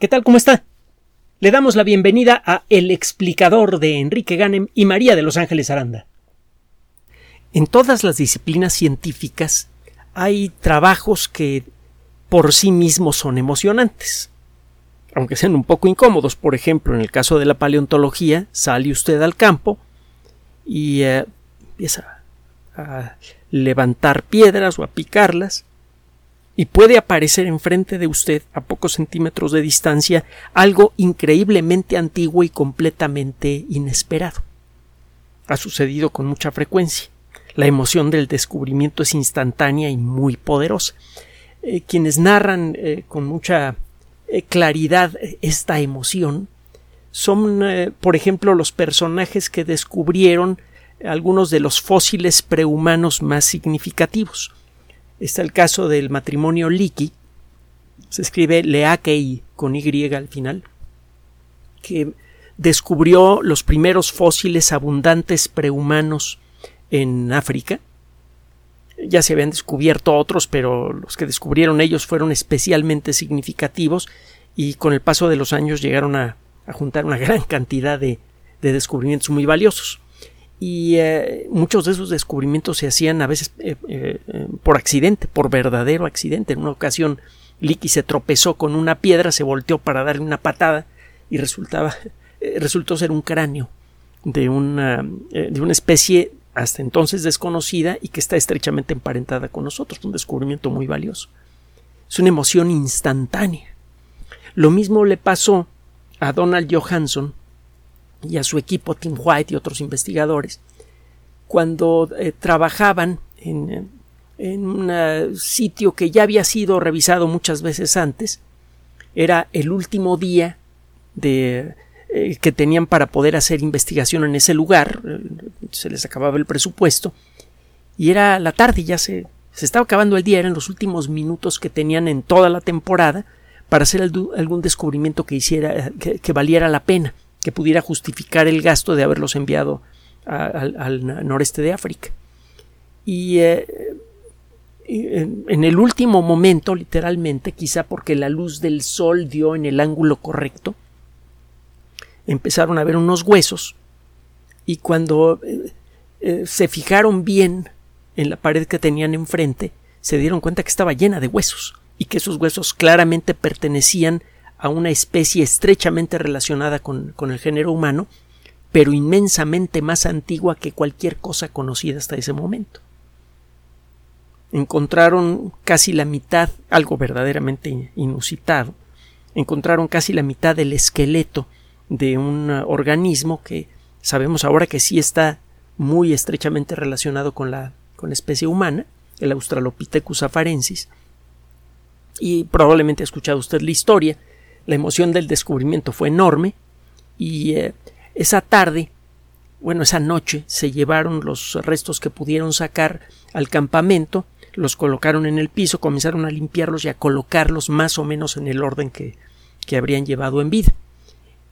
¿Qué tal? ¿Cómo está? Le damos la bienvenida a El explicador de Enrique Ganem y María de Los Ángeles Aranda. En todas las disciplinas científicas hay trabajos que por sí mismos son emocionantes, aunque sean un poco incómodos. Por ejemplo, en el caso de la paleontología, sale usted al campo y eh, empieza a levantar piedras o a picarlas y puede aparecer enfrente de usted a pocos centímetros de distancia algo increíblemente antiguo y completamente inesperado. Ha sucedido con mucha frecuencia. La emoción del descubrimiento es instantánea y muy poderosa. Eh, quienes narran eh, con mucha eh, claridad esta emoción son, por ejemplo, los personajes que descubrieron algunos de los fósiles prehumanos más significativos. Está el caso del matrimonio Leakey, se escribe Leakey con Y al final, que descubrió los primeros fósiles abundantes prehumanos en África. Ya se habían descubierto otros, pero los que descubrieron ellos fueron especialmente significativos y con el paso de los años llegaron a, juntar una gran cantidad de descubrimientos muy valiosos y eh, muchos de esos descubrimientos se hacían a veces eh, eh, por accidente, por verdadero accidente. En una ocasión, Licky se tropezó con una piedra, se volteó para darle una patada y resultaba, resultó ser un cráneo de una, de una especie hasta entonces desconocida y que está estrechamente emparentada con nosotros. Un descubrimiento muy valioso. Es una emoción instantánea. Lo mismo le pasó a Donald Johansson y a su equipo Tim White y otros investigadores cuando eh, trabajaban en, un sitio que ya había sido revisado muchas veces antes. Era el último día de, eh, que tenían para poder hacer investigación en ese lugar. Eh, se les acababa el presupuesto. Y era la tarde, ya se, se estaba acabando el día, eran los últimos minutos que tenían en toda la temporada para hacer algún descubrimiento que hiciera, que valiera la pena que pudiera justificar el gasto de haberlos enviado al noreste de África. Y eh, en, el último momento, literalmente, quizá porque la luz del sol dio en el ángulo correcto, empezaron a ver unos huesos y cuando eh, eh, se fijaron bien en la pared que tenían enfrente, se dieron cuenta que estaba llena de huesos y que esos huesos claramente pertenecían a una especie estrechamente relacionada con, el género humano, pero inmensamente más antigua que cualquier cosa conocida hasta ese momento. Encontraron casi la mitad, algo verdaderamente inusitado, encontraron casi la mitad del esqueleto de un organismo que sabemos ahora que sí está muy estrechamente relacionado con la, con la especie humana, el Australopithecus afarensis. Y probablemente ha escuchado usted la historia la emoción del descubrimiento fue enorme y eh, esa tarde, bueno, esa noche se llevaron los restos que pudieron sacar al campamento, los colocaron en el piso, comenzaron a limpiarlos y a colocarlos más o menos en el orden que, que habrían llevado en vida.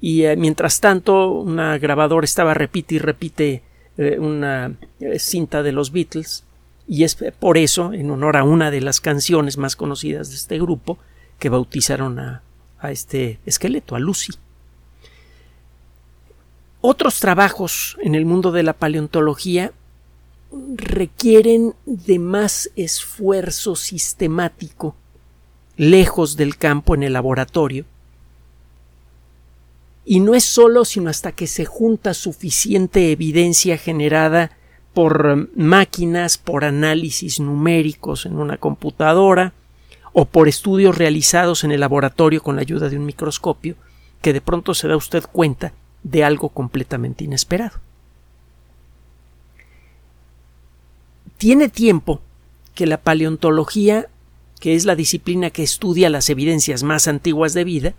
Y eh, mientras tanto, una grabadora estaba repite y repite eh, una cinta de los Beatles, y es por eso, en honor a una de las canciones más conocidas de este grupo, que bautizaron a, a este esqueleto, a Lucy. Otros trabajos en el mundo de la paleontología requieren de más esfuerzo sistemático lejos del campo en el laboratorio. Y no es solo sino hasta que se junta suficiente evidencia generada por máquinas, por análisis numéricos en una computadora, o por estudios realizados en el laboratorio con la ayuda de un microscopio, que de pronto se da usted cuenta de algo completamente inesperado. Tiene tiempo que la paleontología, que es la disciplina que estudia las evidencias más antiguas de vida,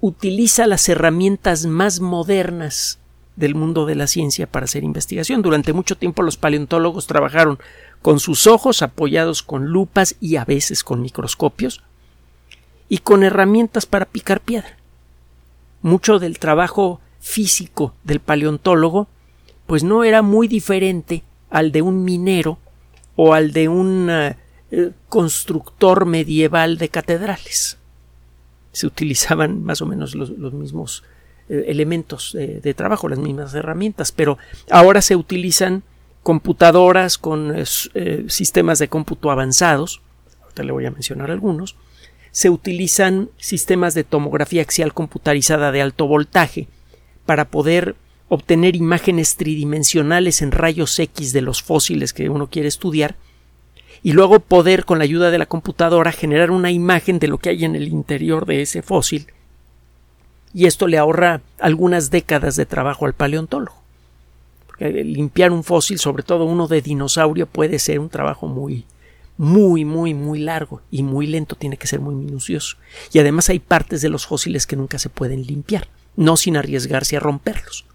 utiliza las herramientas más modernas del mundo de la ciencia para hacer investigación. Durante mucho tiempo los paleontólogos trabajaron con sus ojos apoyados con lupas y a veces con microscopios, y con herramientas para picar piedra. Mucho del trabajo físico del paleontólogo pues no era muy diferente al de un minero o al de un eh, constructor medieval de catedrales. se utilizaban más o menos los, mismos eh, elementos de trabajo, las mismas herramientas, pero ahora se utilizan computadoras con eh, sistemas de cómputo avanzados, ahorita le voy a mencionar algunos, se utilizan sistemas de tomografía axial computarizada de alto voltaje para poder obtener imágenes tridimensionales en rayos X de los fósiles que uno quiere estudiar y luego poder con la ayuda de la computadora generar una imagen de lo que hay en el interior de ese fósil y esto le ahorra algunas décadas de trabajo al paleontólogo. Porque limpiar un fósil, sobre todo uno de dinosaurio, puede ser un trabajo muy, muy, muy, muy largo y muy lento, tiene que ser muy minucioso. Y además hay partes de los fósiles que nunca se pueden limpiar, no sin arriesgarse a romperlos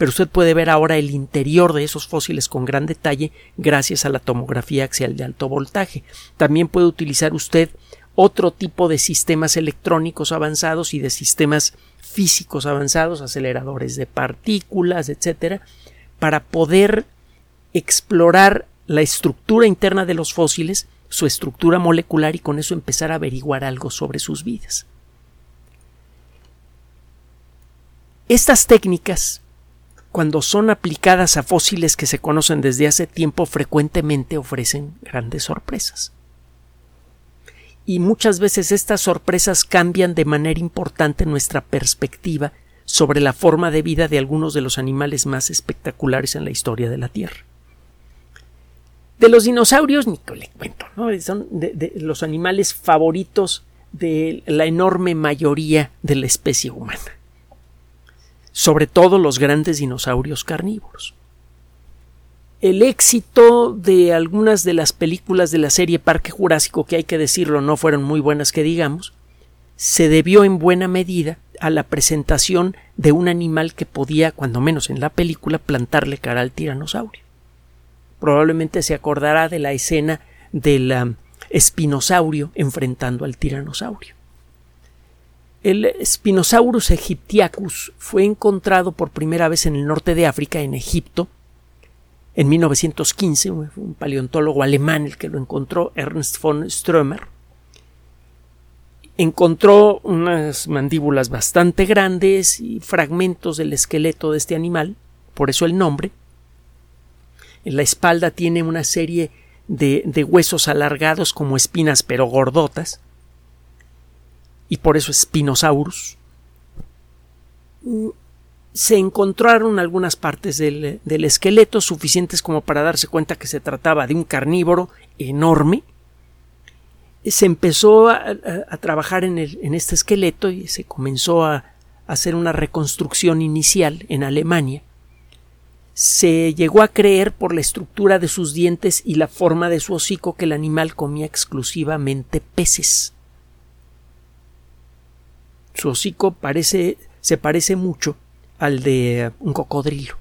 pero usted puede ver ahora el interior de esos fósiles con gran detalle gracias a la tomografía axial de alto voltaje. También puede utilizar usted otro tipo de sistemas electrónicos avanzados y de sistemas físicos avanzados, aceleradores de partículas, etcétera, para poder explorar la estructura interna de los fósiles, su estructura molecular y con eso empezar a averiguar algo sobre sus vidas. Estas técnicas cuando son aplicadas a fósiles que se conocen desde hace tiempo, frecuentemente ofrecen grandes sorpresas. Y muchas veces estas sorpresas cambian de manera importante nuestra perspectiva sobre la forma de vida de algunos de los animales más espectaculares en la historia de la Tierra. De los dinosaurios, ni le cuento, son los animales favoritos de la enorme mayoría de la especie humana sobre todo los grandes dinosaurios carnívoros. El éxito de algunas de las películas de la serie Parque Jurásico, que hay que decirlo no fueron muy buenas que digamos, se debió en buena medida a la presentación de un animal que podía, cuando menos en la película, plantarle cara al tiranosaurio. Probablemente se acordará de la escena del um, espinosaurio enfrentando al tiranosaurio. El Spinosaurus aegyptiacus fue encontrado por primera vez en el norte de África, en Egipto, en 1915, un paleontólogo alemán el que lo encontró, Ernst von Strömer. Encontró unas mandíbulas bastante grandes y fragmentos del esqueleto de este animal, por eso el nombre. En la espalda tiene una serie de, huesos alargados como espinas pero gordotas y por eso Spinosaurus, se encontraron algunas partes del, esqueleto suficientes como para darse cuenta que se trataba de un carnívoro enorme. Se empezó a, trabajar en, en, este esqueleto y se comenzó a hacer una reconstrucción inicial en Alemania. Se llegó a creer por la estructura de sus dientes y la forma de su hocico que el animal comía exclusivamente peces. Su hocico parece, se parece mucho al de un cocodrilo.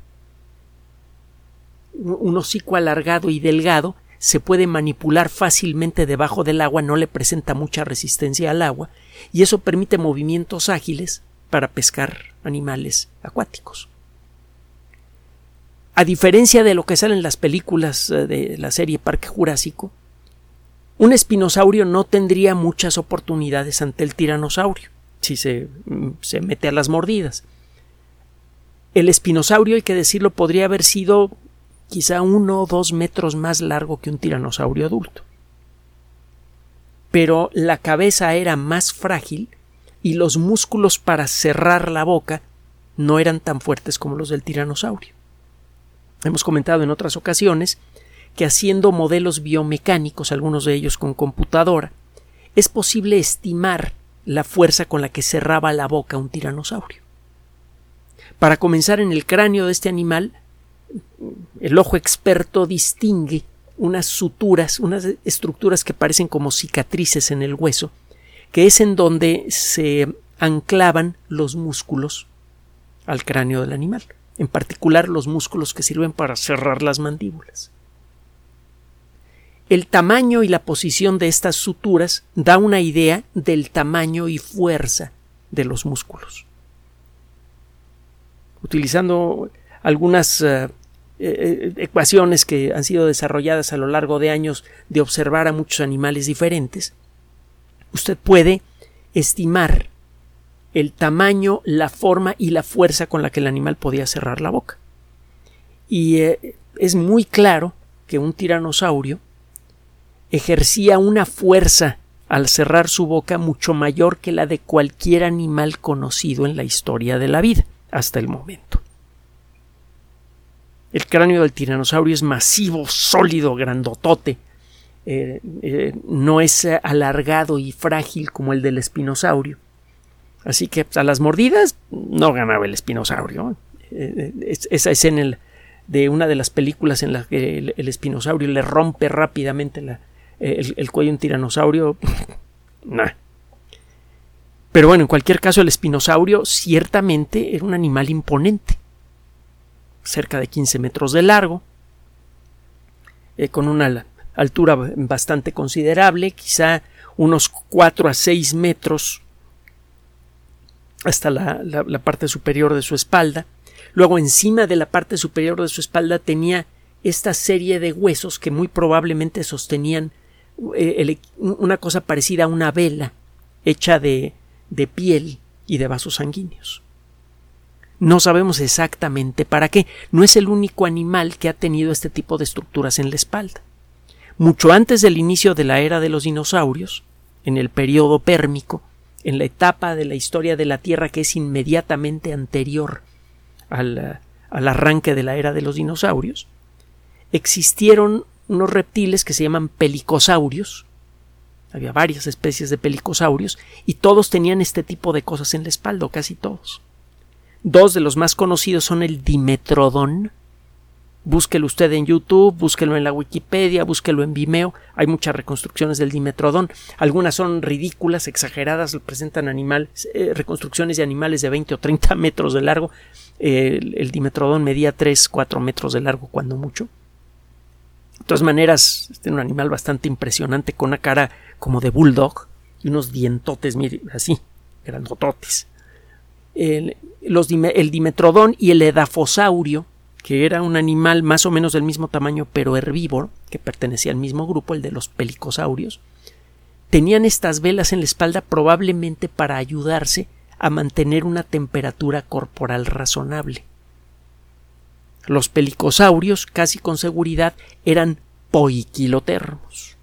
Un hocico alargado y delgado se puede manipular fácilmente debajo del agua, no le presenta mucha resistencia al agua, y eso permite movimientos ágiles para pescar animales acuáticos. A diferencia de lo que sale en las películas eh, de la serie Parque Jurásico, un espinosaurio no tendría muchas oportunidades ante el tiranosaurio si se, se mete a las mordidas. El espinosaurio, hay que decirlo, podría haber sido quizá uno o dos metros más largo que un tiranosaurio adulto. Pero la cabeza era más frágil y los músculos para cerrar la boca no eran tan fuertes como los del tiranosaurio. Hemos comentado en otras ocasiones que haciendo modelos biomecánicos, algunos de ellos con computadora, es posible estimar la fuerza con la que cerraba la boca un tiranosaurio. Para comenzar en el cráneo de este animal, el ojo experto distingue unas suturas, unas estructuras que parecen como cicatrices en el hueso, que es en donde se anclaban los músculos al cráneo del animal, en particular los músculos que sirven para cerrar las mandíbulas. El tamaño y la posición de estas suturas da una idea del tamaño y fuerza de los músculos. Utilizando algunas eh, eh, ecuaciones que han sido desarrolladas a lo largo de años de observar a muchos animales diferentes, usted puede estimar el tamaño, la forma y la fuerza con la que el animal podía cerrar la boca. Y eh, es muy claro que un tiranosaurio ejercía una fuerza al cerrar su boca mucho mayor que la de cualquier animal conocido en la historia de la vida hasta el momento. El cráneo del tiranosaurio es masivo, sólido, grandotote. Eh, eh, no es alargado y frágil como el del espinosaurio. Así que pues, a las mordidas no ganaba el espinosaurio. Eh, esa escena de una de las películas en la que el, espinosaurio le rompe rápidamente el, cuello a un tiranosaurio. nah. Pero bueno, en cualquier caso, el espinosaurio ciertamente era un animal imponente cerca de 15 metros de largo, eh, con una altura bastante considerable, quizá unos 4 a 6 metros hasta la, parte superior de su espalda. Luego encima de la parte superior de su espalda tenía esta serie de huesos que muy probablemente sostenían eh, una cosa parecida a una vela hecha de, de piel y de vasos sanguíneos. No sabemos exactamente para qué. No es el único animal que ha tenido este tipo de estructuras en la espalda. Mucho antes del inicio de la era de los dinosaurios, en el periodo pérmico, en la etapa de la historia de la Tierra que es inmediatamente anterior al, al arranque de la era de los dinosaurios, existieron unos reptiles que se llaman pelicosaurios. Había varias especies de pelicosaurios y todos tenían este tipo de cosas en la espalda, casi todos. Dos de los más conocidos son el Dimetrodon. Búsquelo usted en YouTube, búsquelo en la Wikipedia, búsquelo en Vimeo. Hay muchas reconstrucciones del Dimetrodon. Algunas son ridículas, exageradas, presentan animales, eh, reconstrucciones de animales de 20 o 30 metros de largo. el, el, Dimetrodon medía 3, 4 metros de largo, cuando mucho. De todas maneras, es un animal bastante impresionante, con una cara como de bulldog y unos dientotes, mire, así, grandototes el, el dimetrodón y el edafosaurio, que era un animal más o menos del mismo tamaño pero herbívoro, que pertenecía al mismo grupo, el de los pelicosaurios, tenían estas velas en la espalda probablemente para ayudarse a mantener una temperatura corporal razonable. Los pelicosaurios, casi con seguridad, eran poiquilotermos,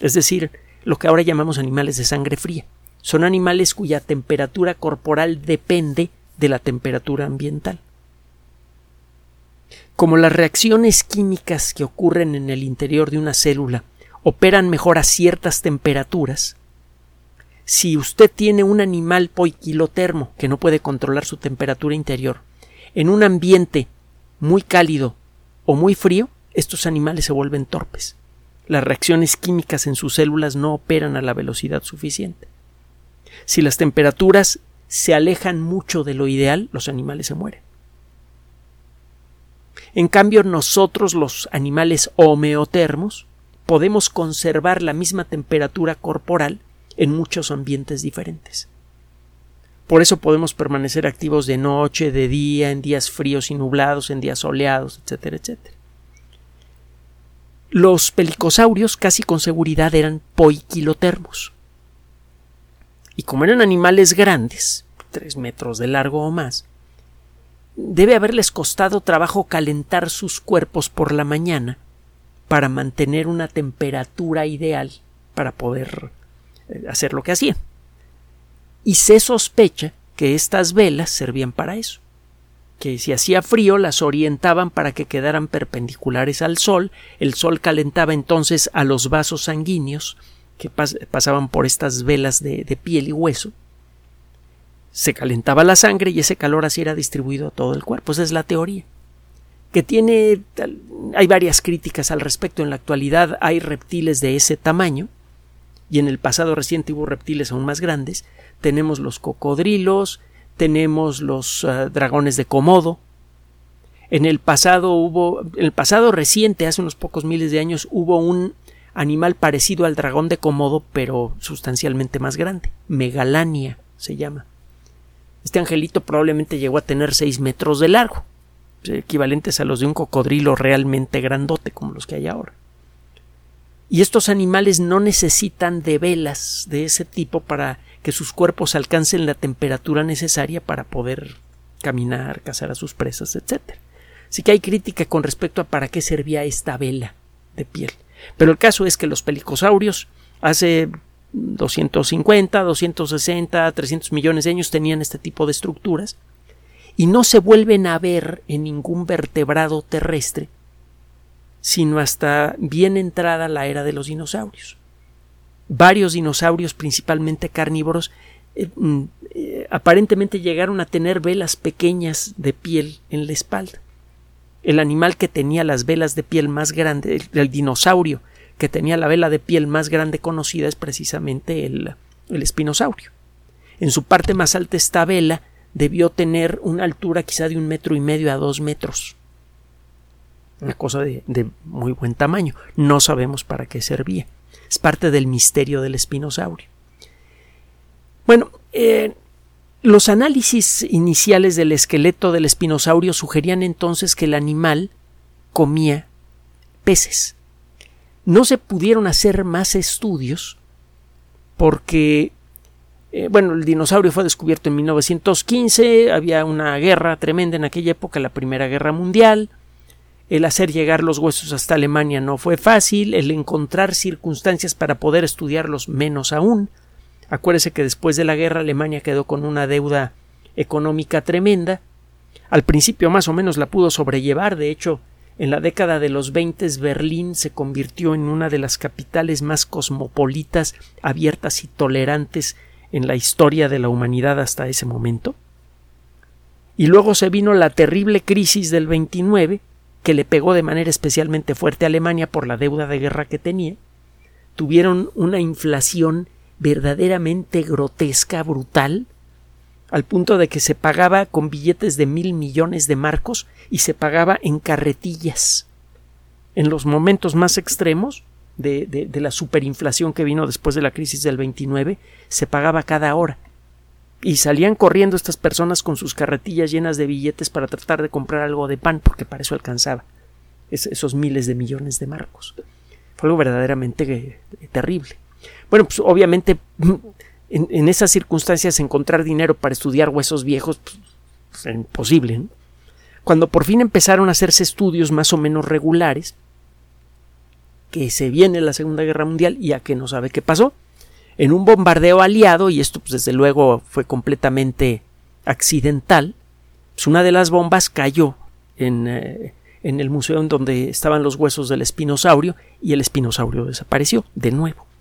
es decir, lo que ahora llamamos animales de sangre fría son animales cuya temperatura corporal depende de la temperatura ambiental. Como las reacciones químicas que ocurren en el interior de una célula operan mejor a ciertas temperaturas, si usted tiene un animal poiquilotermo que no puede controlar su temperatura interior en un ambiente muy cálido o muy frío, estos animales se vuelven torpes. Las reacciones químicas en sus células no operan a la velocidad suficiente. Si las temperaturas se alejan mucho de lo ideal, los animales se mueren. En cambio, nosotros, los animales homeotermos, podemos conservar la misma temperatura corporal en muchos ambientes diferentes. Por eso podemos permanecer activos de noche, de día, en días fríos y nublados, en días soleados, etcétera, etcétera. Los pelicosaurios casi con seguridad eran poiquilotermos y como eran animales grandes, tres metros de largo o más, debe haberles costado trabajo calentar sus cuerpos por la mañana para mantener una temperatura ideal para poder eh, hacer lo que hacían. Y se sospecha que estas velas servían para eso, que si hacía frío las orientaban para que quedaran perpendiculares al sol, el sol calentaba entonces a los vasos sanguíneos que pasaban por estas velas de, piel y hueso, se calentaba la sangre y ese calor así era distribuido a todo el cuerpo. Esa es la teoría. Que tiene. Hay varias críticas al respecto. En la actualidad hay reptiles de ese tamaño. Y en el pasado reciente hubo reptiles aún más grandes. Tenemos los cocodrilos, tenemos los ah, dragones de Komodo. En el pasado hubo. En el pasado reciente, hace unos pocos miles de años, hubo un animal parecido al dragón de Komodo, pero sustancialmente más grande. Megalania se llama. Este angelito probablemente llegó a tener 6 metros de largo, equivalentes a los de un cocodrilo realmente grandote como los que hay ahora. Y estos animales no necesitan de velas de ese tipo para que sus cuerpos alcancen la temperatura necesaria para poder caminar, cazar a sus presas, etc. Así que hay crítica con respecto a para qué servía esta vela de piel. Pero el caso es que los pelicosaurios hace 250, 260, 300 millones de años tenían este tipo de estructuras y no se vuelven a ver en ningún vertebrado terrestre sino hasta bien entrada la era de los dinosaurios. Varios dinosaurios, principalmente carnívoros, eh, mm, eh, aparentemente llegaron a tener velas pequeñas de piel en la espalda. El animal que tenía las velas de piel más grandes, el, dinosaurio que tenía la vela de piel más grande conocida es precisamente el, el espinosaurio. En su parte más alta esta vela debió tener una altura quizá de un metro y medio a dos metros. Una cosa de, muy buen tamaño. No sabemos para qué servía. Es parte del misterio del espinosaurio. Bueno, eh, los análisis iniciales del esqueleto del espinosaurio sugerían entonces que el animal comía peces. No se pudieron hacer más estudios porque, eh, bueno, el dinosaurio fue descubierto en 1915, había una guerra tremenda en aquella época, la Primera Guerra Mundial, el hacer llegar los huesos hasta Alemania no fue fácil, el encontrar circunstancias para poder estudiarlos menos aún. Acuérdese que después de la guerra Alemania quedó con una deuda económica tremenda. Al principio más o menos la pudo sobrellevar, de hecho, en la década de los 20 Berlín se convirtió en una de las capitales más cosmopolitas, abiertas y tolerantes en la historia de la humanidad hasta ese momento. Y luego se vino la terrible crisis del 29, que le pegó de manera especialmente fuerte a Alemania por la deuda de guerra que tenía, tuvieron una inflación verdaderamente grotesca, brutal, al punto de que se pagaba con billetes de mil millones de marcos y se pagaba en carretillas. En los momentos más extremos de, la superinflación que vino después de la crisis del 29, se pagaba cada hora. Y salían corriendo estas personas con sus carretillas llenas de billetes para tratar de comprar algo de pan, porque para eso alcanzaba esos miles de millones de marcos. Fue algo verdaderamente eh, terrible. Bueno, pues obviamente en, esas circunstancias encontrar dinero para estudiar huesos viejos pues, pues era imposible. Cuando por fin empezaron a hacerse estudios más o menos regulares, que se viene la Segunda Guerra Mundial y a que no sabe qué pasó, en un bombardeo aliado, y esto pues, desde luego fue completamente accidental, pues una de las bombas cayó en, eh, en el museo en donde estaban los huesos del espinosaurio y el espinosaurio desapareció de nuevo.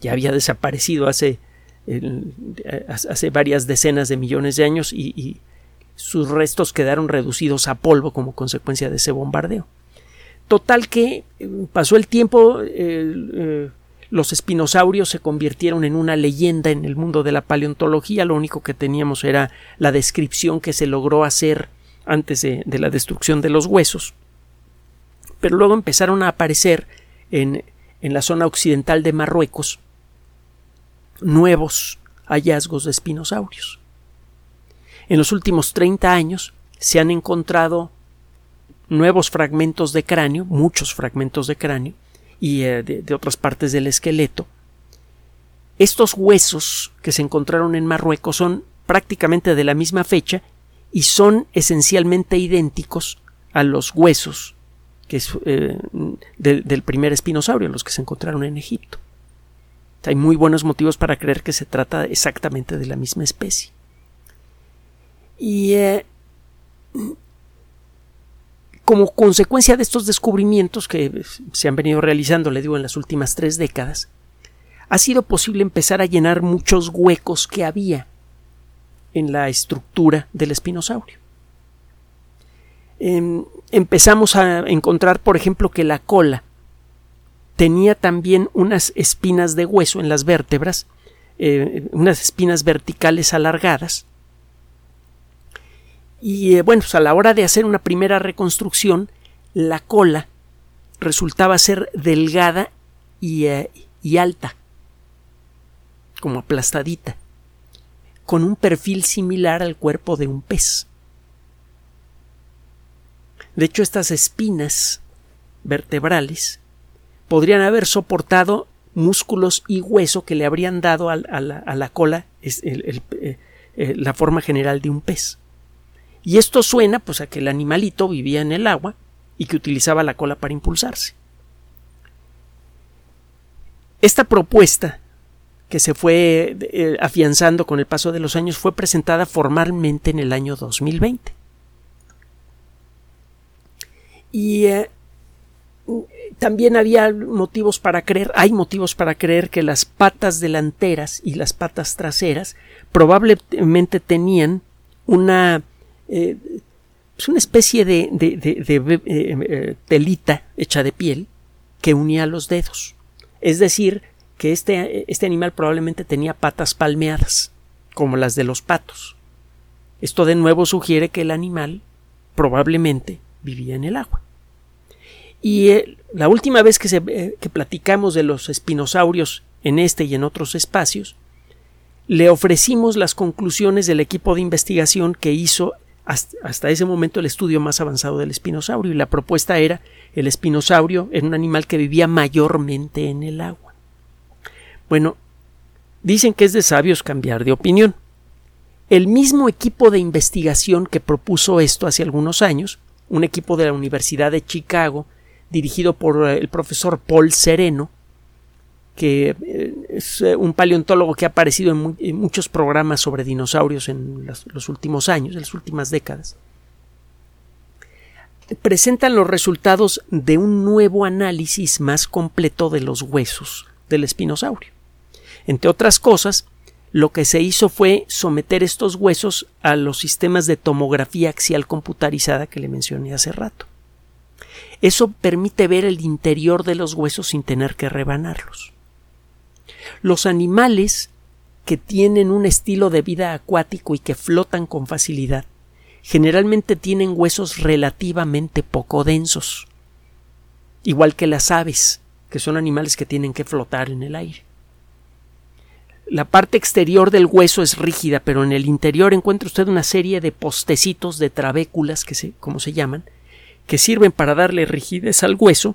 Ya había desaparecido hace, hace varias decenas de millones de años y, sus restos quedaron reducidos a polvo como consecuencia de ese bombardeo. Total que eh, pasó el tiempo, eh, los espinosaurios se convirtieron en una leyenda en el mundo de la paleontología. Lo único que teníamos era la descripción que se logró hacer antes de, la destrucción de los huesos. Pero luego empezaron a aparecer en, en la zona occidental de Marruecos nuevos hallazgos de espinosaurios. En los últimos 30 años se han encontrado nuevos fragmentos de cráneo, muchos fragmentos de cráneo, y eh, de, otras partes del esqueleto. Estos huesos que se encontraron en Marruecos son prácticamente de la misma fecha y son esencialmente idénticos a los huesos eh, del primer espinosaurio, los que se encontraron en Egipto. Hay muy buenos motivos para creer que se trata exactamente de la misma especie. Y eh, como consecuencia de estos descubrimientos que se han venido realizando, le digo, en las últimas tres décadas, ha sido posible empezar a llenar muchos huecos que había en la estructura del espinosaurio. Em, empezamos a encontrar, por ejemplo, que la cola tenía también unas espinas de hueso en las vértebras, eh, unas espinas verticales alargadas, y eh, bueno, pues a la hora de hacer una primera reconstrucción, la cola resultaba ser delgada y, eh, y alta, como aplastadita, con un perfil similar al cuerpo de un pez. De hecho, estas espinas vertebrales podrían haber soportado músculos y hueso que le habrían dado a, la, cola eh, la forma general de un pez. Y esto suena pues a que el animalito vivía en el agua y que utilizaba la cola para impulsarse. Esta propuesta que se fue eh, afianzando con el paso de los años fue presentada formalmente en el año 2020. Y eh, también había motivos para creer, hay motivos para creer que las patas delanteras y las patas traseras probablemente tenían una eh, una especie de, de telita hecha de piel que unía los dedos. Es decir, que este, este animal probablemente tenía patas palmeadas, como las de los patos. Esto de nuevo sugiere que el animal probablemente vivía en el agua. Y eh, la última vez que, se, eh, que platicamos de los espinosaurios en este y en otros espacios, le ofrecimos las conclusiones del equipo de investigación que hizo hasta, hasta, ese momento el estudio más avanzado del espinosaurio y la propuesta era el espinosaurio era un animal que vivía mayormente en el agua. Bueno, dicen que es de sabios cambiar de opinión. El mismo equipo de investigación que propuso esto hace algunos años, un equipo de la Universidad de Chicago, dirigido por eh, el profesor Paul Sereno, que eh, es eh, un paleontólogo que ha aparecido en, muchos programas sobre dinosaurios en los, últimos años, en las últimas décadas, presentan los resultados de un nuevo análisis más completo de los huesos del espinosaurio. Entre otras cosas, lo que se hizo fue someter estos huesos a los sistemas de tomografía axial computarizada que le mencioné hace rato. Eso permite ver el interior de los huesos sin tener que rebanarlos. Los animales que tienen un estilo de vida acuático y que flotan con facilidad generalmente tienen huesos relativamente poco densos, igual que las aves, que son animales que tienen que flotar en el aire. La parte exterior del hueso es rígida, pero en el interior encuentra usted una serie de postecitos de trabéculas, que como se llaman, que sirven para darle rigidez al hueso,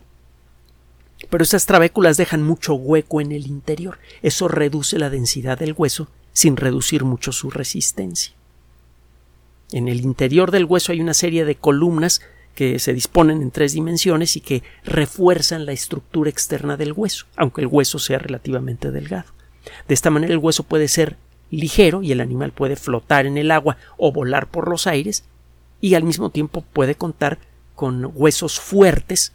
pero esas trabéculas dejan mucho hueco en el interior. Eso reduce la densidad del hueso sin reducir mucho su resistencia. En el interior del hueso hay una serie de columnas que se disponen en tres dimensiones y que refuerzan la estructura externa del hueso, aunque el hueso sea relativamente delgado. De esta manera el hueso puede ser ligero y el animal puede flotar en el agua o volar por los aires y al mismo tiempo puede contar con huesos fuertes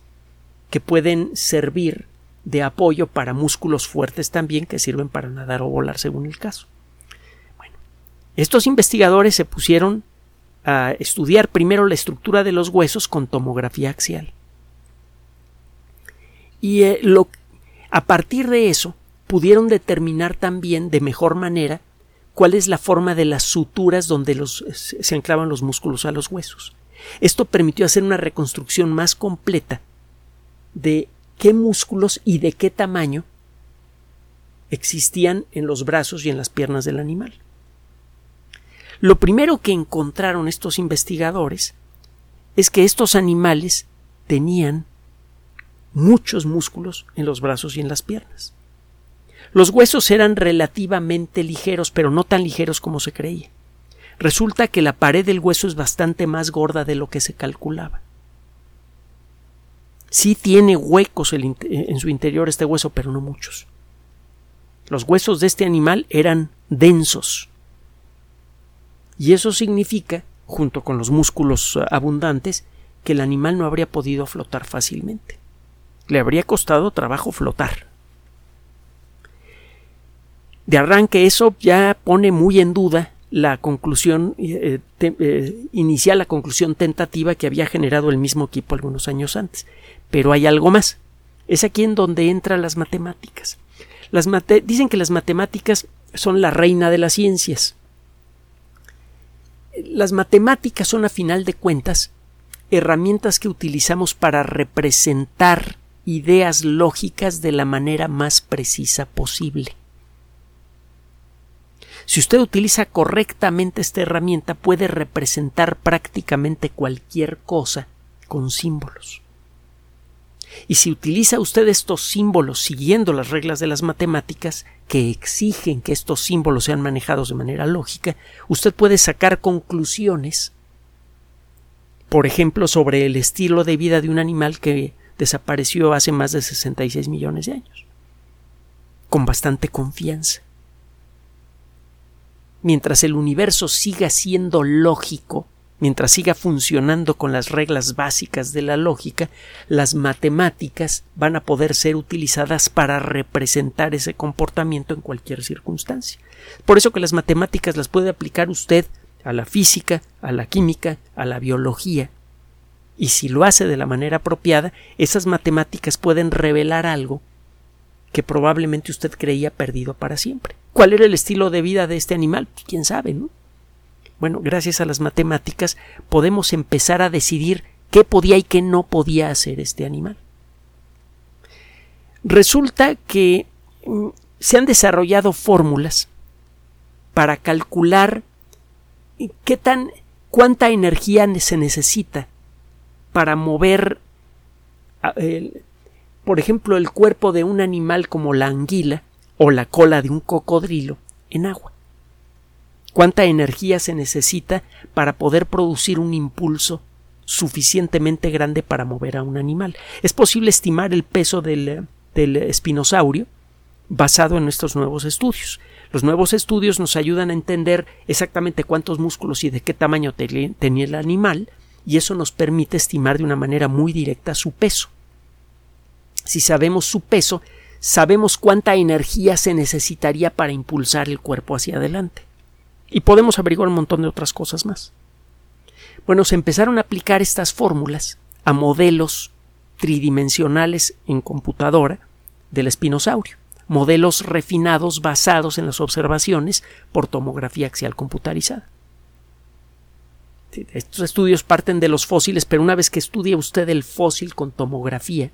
que pueden servir de apoyo para músculos fuertes también que sirven para nadar o volar según el caso. Bueno, estos investigadores se pusieron a estudiar primero la estructura de los huesos con tomografía axial. Y eh, lo, a partir de eso pudieron determinar también de mejor manera cuál es la forma de las suturas donde se anclaban los músculos a los huesos. Esto permitió hacer una reconstrucción más completa de qué músculos y de qué tamaño existían en los brazos y en las piernas del animal. Lo primero que encontraron estos investigadores es que estos animales tenían muchos músculos en los brazos y en las piernas. Los huesos eran relativamente ligeros, pero no tan ligeros como se creía. Resulta que la pared del hueso es bastante más gorda de lo que se calculaba. Sí tiene huecos en su interior este hueso, pero no muchos. Los huesos de este animal eran densos. Y eso significa, junto con los músculos abundantes, que el animal no habría podido flotar fácilmente. Le habría costado trabajo flotar. De arranque eso ya pone muy en duda la conclusión eh, eh, inicial, la conclusión tentativa que había generado el mismo equipo algunos años antes. Pero hay algo más. Es aquí en donde entran las matemáticas. Las dicen que las matemáticas son la reina de las ciencias. Las matemáticas son, a final de cuentas, herramientas que utilizamos para representar ideas lógicas de la manera más precisa posible. Si usted utiliza correctamente esta herramienta puede representar prácticamente cualquier cosa con símbolos. Y si utiliza usted estos símbolos siguiendo las reglas de las matemáticas, que exigen que estos símbolos sean manejados de manera lógica, usted puede sacar conclusiones, por ejemplo, sobre el estilo de vida de un animal que desapareció hace más de 66 millones de años, con bastante confianza. Mientras el universo siga siendo lógico, mientras siga funcionando con las reglas básicas de la lógica, las matemáticas van a poder ser utilizadas para representar ese comportamiento en cualquier circunstancia. Por eso que las matemáticas las puede aplicar usted a la física, a la química, a la biología. Y si lo hace de la manera apropiada, esas matemáticas pueden revelar algo que probablemente usted creía perdido para siempre. ¿Cuál era el estilo de vida de este animal? Pues, quién sabe, ¿no? Bueno, gracias a las matemáticas podemos empezar a decidir qué podía y qué no podía hacer este animal. Resulta que mm, se han desarrollado fórmulas para calcular qué tan cuánta energía se necesita para mover por ejemplo el cuerpo de un animal como la anguila o la cola de un cocodrilo en agua cuánta energía se necesita para poder producir un impulso suficientemente grande para mover a un animal. Es posible estimar el peso del, espinosaurio basado en nuestros nuevos estudios. Los nuevos estudios nos ayudan a entender exactamente cuántos músculos y de qué tamaño tenía el animal, y eso nos permite estimar de una manera muy directa su peso. Si sabemos su peso, sabemos cuánta energía se necesitaría para impulsar el cuerpo hacia adelante. Y podemos averiguar un montón de otras cosas más. Bueno, se empezaron a aplicar estas fórmulas a modelos tridimensionales en computadora del espinosaurio, modelos refinados basados en las observaciones por tomografía axial computarizada. Estos estudios parten de los fósiles, pero una vez que estudia usted el fósil con tomografía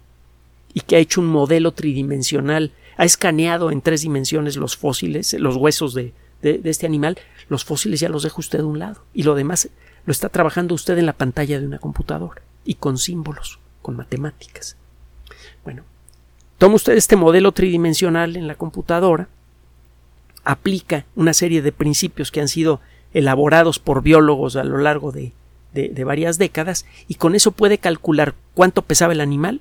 y que ha hecho un modelo tridimensional, ha escaneado en tres dimensiones los fósiles, los huesos de, de, este animal, los fósiles ya los deja usted de un lado. Y lo demás lo está trabajando usted en la pantalla de una computadora y con símbolos, con matemáticas. Bueno, toma usted este modelo tridimensional en la computadora, aplica una serie de principios que han sido elaborados por biólogos a lo largo de, de, varias décadas y con eso puede calcular cuánto pesaba el animal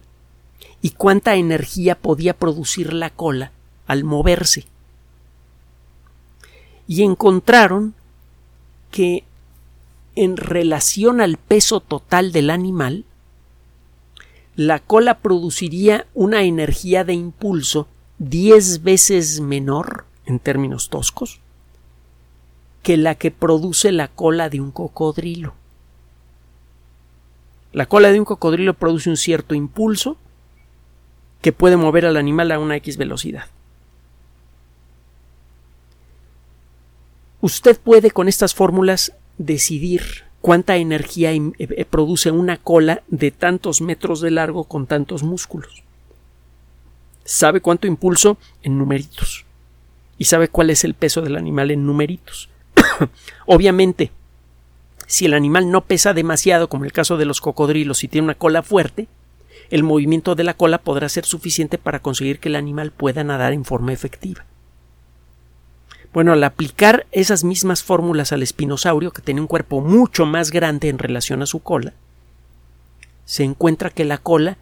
y cuánta energía podía producir la cola al moverse y encontraron que en relación al peso total del animal, la cola produciría una energía de impulso diez veces menor, en términos toscos, que la que produce la cola de un cocodrilo. La cola de un cocodrilo produce un cierto impulso que puede mover al animal a una X velocidad. Usted puede con estas fórmulas decidir cuánta energía eh, eh, produce una cola de tantos metros de largo con tantos músculos. Sabe cuánto impulso en numeritos. Y sabe cuál es el peso del animal en numeritos. Obviamente, si el animal no pesa demasiado, como el caso de los cocodrilos, y tiene una cola fuerte, el movimiento de la cola podrá ser suficiente para conseguir que el animal pueda nadar en forma efectiva. Bueno, al aplicar esas mismas fórmulas al espinosaurio, que tiene un cuerpo mucho más grande en relación a su cola, se encuentra que la cola,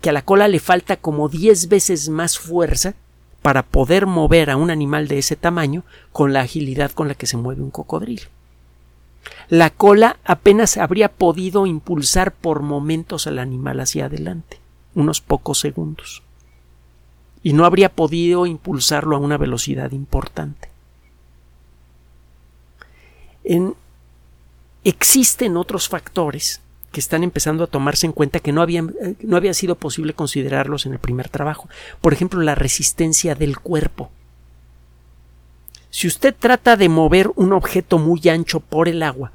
que a la cola le falta como 10 veces más fuerza para poder mover a un animal de ese tamaño con la agilidad con la que se mueve un cocodrilo. La cola apenas habría podido impulsar por momentos al animal hacia adelante, unos pocos segundos y no habría podido impulsarlo a una velocidad importante. existen otros factores que están empezando a tomarse en cuenta que no, eh, no había sido posible considerarlos en el primer trabajo. Por ejemplo, la resistencia del cuerpo. Si usted trata de mover un objeto muy ancho por el agua,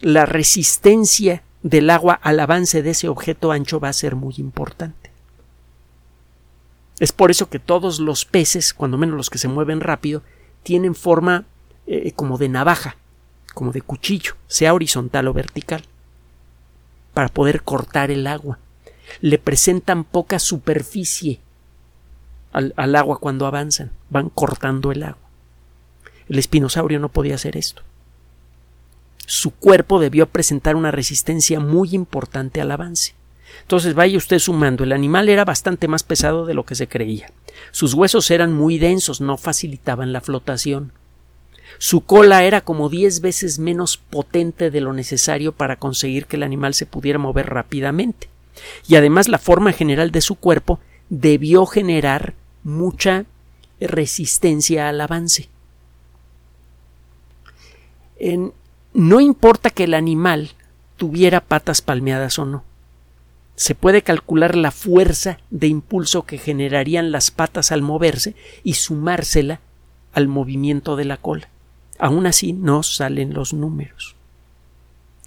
la resistencia del agua al avance de ese objeto ancho va a ser muy importante. Es por eso que todos los peces, cuando menos los que se mueven rápido, tienen forma eh, como de navaja, como de cuchillo, sea horizontal o vertical, para poder cortar el agua. le presentan poca superficie al, al agua cuando avanzan, van cortando el agua. El espinosaurio no podía hacer esto. Su cuerpo debió presentar una resistencia muy importante al avance. Entonces vaya usted sumando, el animal era bastante más pesado de lo que se creía. Sus huesos eran muy densos, no facilitaban la flotación. Su cola era como diez veces menos potente de lo necesario para conseguir que el animal se pudiera mover rápidamente. Y además la forma general de su cuerpo debió generar mucha resistencia al avance no importa que el animal tuviera patas palmeadas o no. Se puede calcular la fuerza de impulso que generarían las patas al moverse y sumársela al movimiento de la cola. Aún así no salen los números.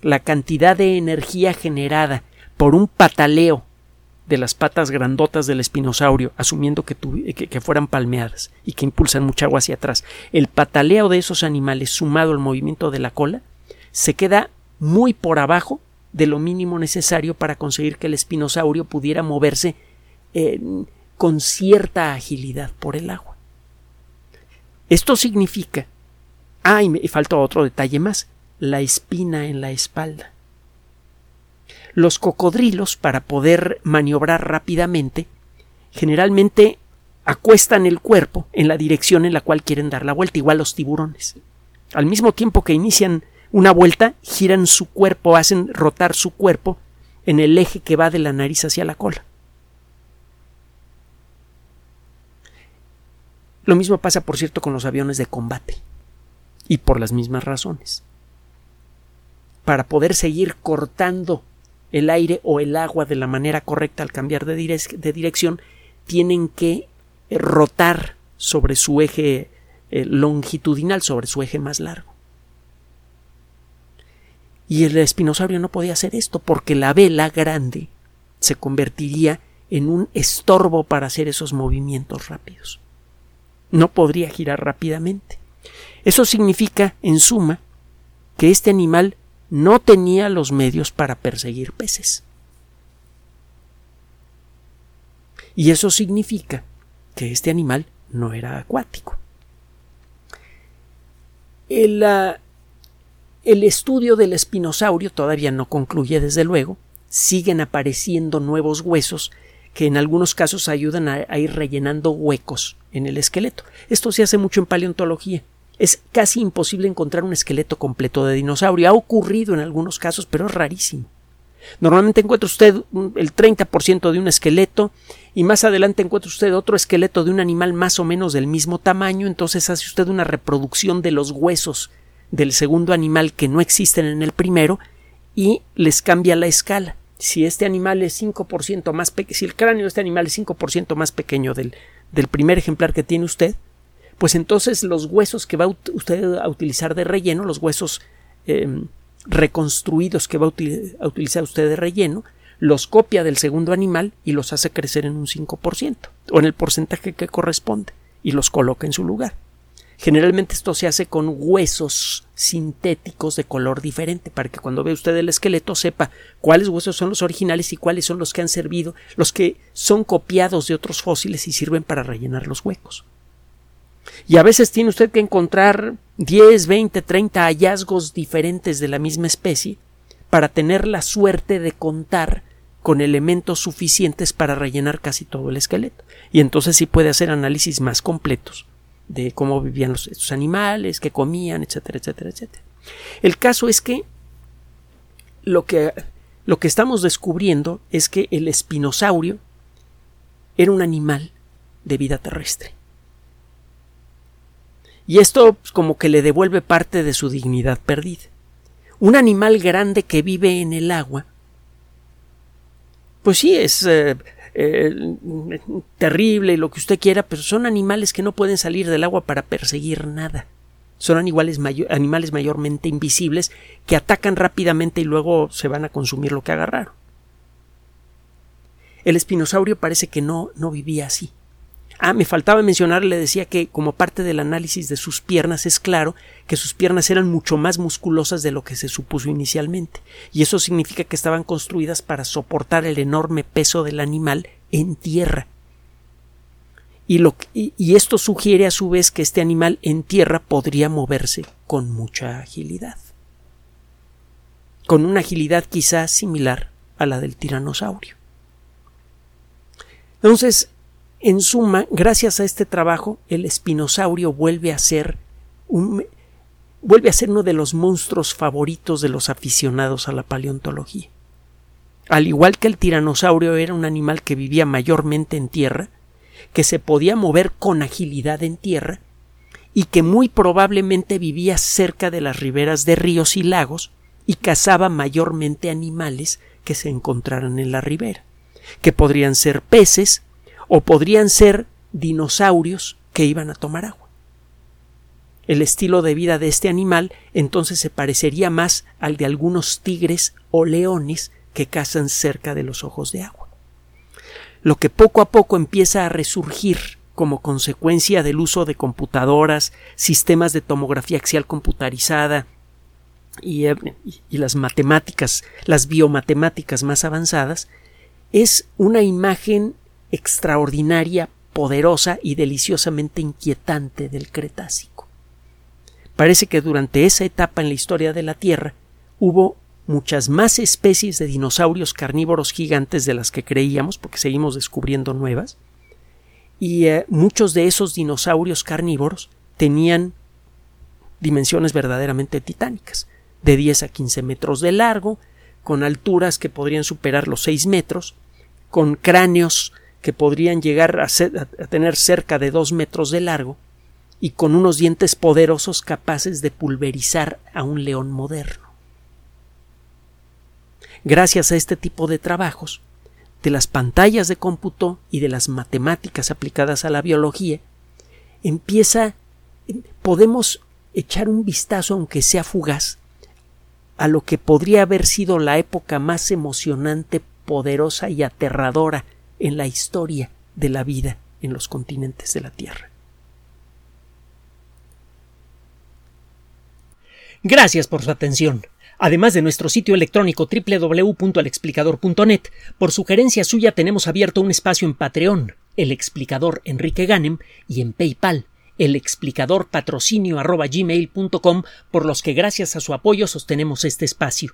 La cantidad de energía generada por un pataleo de las patas grandotas del espinosaurio, asumiendo que, que, fueran palmeadas y que impulsan mucha agua hacia atrás, el pataleo de esos animales sumado al movimiento de la cola, se queda muy por abajo de lo mínimo necesario para conseguir que el espinosaurio pudiera moverse eh, con cierta agilidad por el agua. Esto significa. Ah, y me falta otro detalle más: la espina en la espalda. Los cocodrilos, para poder maniobrar rápidamente, generalmente acuestan el cuerpo en la dirección en la cual quieren dar la vuelta, igual los tiburones. Al mismo tiempo que inician una vuelta, giran su cuerpo, hacen rotar su cuerpo en el eje que va de la nariz hacia la cola. Lo mismo pasa, por cierto, con los aviones de combate. Y por las mismas razones. Para poder seguir cortando el aire o el agua de la manera correcta al cambiar de, dirección, tienen que eh, rotar sobre su eje eh, longitudinal, sobre su eje más largo. Y el espinosaurio no podía hacer esto porque la vela grande se convertiría en un estorbo para hacer esos movimientos rápidos. No podría girar rápidamente. Eso significa, en suma, que este animal no tenía los medios para perseguir peces. Y eso significa que este animal no era acuático. El, ah, el estudio del espinosaurio todavía no concluye, desde luego. Siguen apareciendo nuevos huesos que en algunos casos ayudan a, a, ir rellenando huecos en el esqueleto. Esto se hace mucho en paleontología. Es casi imposible encontrar un esqueleto completo de dinosaurio. Ha ocurrido en algunos casos, pero es rarísimo. Normalmente encuentra usted el 30% de un esqueleto y más adelante encuentra usted otro esqueleto de un animal más o menos del mismo tamaño, entonces hace usted una reproducción de los huesos del segundo animal que no existen en el primero y les cambia la escala. Si este animal es 5% más pequeño, si el cráneo de este animal es 5% más pequeño del, del primer ejemplar que tiene usted, pues entonces los huesos que va usted a utilizar de relleno, los huesos em, reconstruidos que va a, utilizar usted de relleno, los copia del segundo animal y los hace crecer en un 5% o en el porcentaje que corresponde y los coloca en su lugar. Generalmente esto se hace con huesos sintéticos de color diferente para que cuando ve usted el esqueleto sepa cuáles huesos son los originales y cuáles son los que han servido, los que son copiados de otros fósiles y sirven para rellenar los huecos. Y a veces tiene usted que encontrar 10, 20, 30 hallazgos diferentes de la misma especie para tener la suerte de contar con elementos suficientes para rellenar casi todo el esqueleto. Y entonces sí puede hacer análisis más completos de cómo vivían los, estos animales, qué comían, etcétera, etcétera, etcétera. El caso es que lo que, lo que estamos descubriendo es que el espinosaurio era un animal de vida terrestre. Y esto pues, como que le devuelve parte de su dignidad perdida. Un animal grande que vive en el agua, pues sí, es eh, eh, terrible y lo que usted quiera, pero son animales que no pueden salir del agua para perseguir nada. Son animales, animales mayormente invisibles que atacan rápidamente y luego se van a consumir lo que agarraron. El espinosaurio parece que no, no vivía así. Ah, me faltaba mencionar, le decía que como parte del análisis de sus piernas es claro que sus piernas eran mucho más musculosas de lo que se supuso inicialmente, y eso significa que estaban construidas para soportar el enorme peso del animal en tierra. Y, lo, y esto sugiere a su vez que este animal en tierra podría moverse con mucha agilidad, con una agilidad quizás similar a la del tiranosaurio. Entonces, en suma, gracias a este trabajo, el espinosaurio vuelve a ser un, vuelve a ser uno de los monstruos favoritos de los aficionados a la paleontología. Al igual que el tiranosaurio era un animal que vivía mayormente en tierra, que se podía mover con agilidad en tierra y que muy probablemente vivía cerca de las riberas de ríos y lagos y cazaba mayormente animales que se encontraran en la ribera, que podrían ser peces, o podrían ser dinosaurios que iban a tomar agua. El estilo de vida de este animal entonces se parecería más al de algunos tigres o leones que cazan cerca de los ojos de agua. Lo que poco a poco empieza a resurgir como consecuencia del uso de computadoras, sistemas de tomografía axial computarizada y, eh, y, las matemáticas, las biomatemáticas más avanzadas, es una imagen extraordinaria, poderosa y deliciosamente inquietante del Cretácico. Parece que durante esa etapa en la historia de la Tierra hubo muchas más especies de dinosaurios carnívoros gigantes de las que creíamos, porque seguimos descubriendo nuevas, y eh, muchos de esos dinosaurios carnívoros tenían dimensiones verdaderamente titánicas, de 10 a 15 metros de largo, con alturas que podrían superar los 6 metros, con cráneos que podrían llegar a, tener cerca de dos metros de largo y con unos dientes poderosos capaces de pulverizar a un león moderno. Gracias a este tipo de trabajos, de las pantallas de cómputo y de las matemáticas aplicadas a la biología, empieza podemos echar un vistazo, aunque sea fugaz, a lo que podría haber sido la época más emocionante, poderosa y aterradora en la historia de la vida en los continentes de la Tierra. Gracias por su atención. Además de nuestro sitio electrónico www.alexplicador.net, por sugerencia suya tenemos abierto un espacio en Patreon, el explicador Enrique Ganem, y en PayPal, el explicador patrocinio por los que gracias a su apoyo sostenemos este espacio.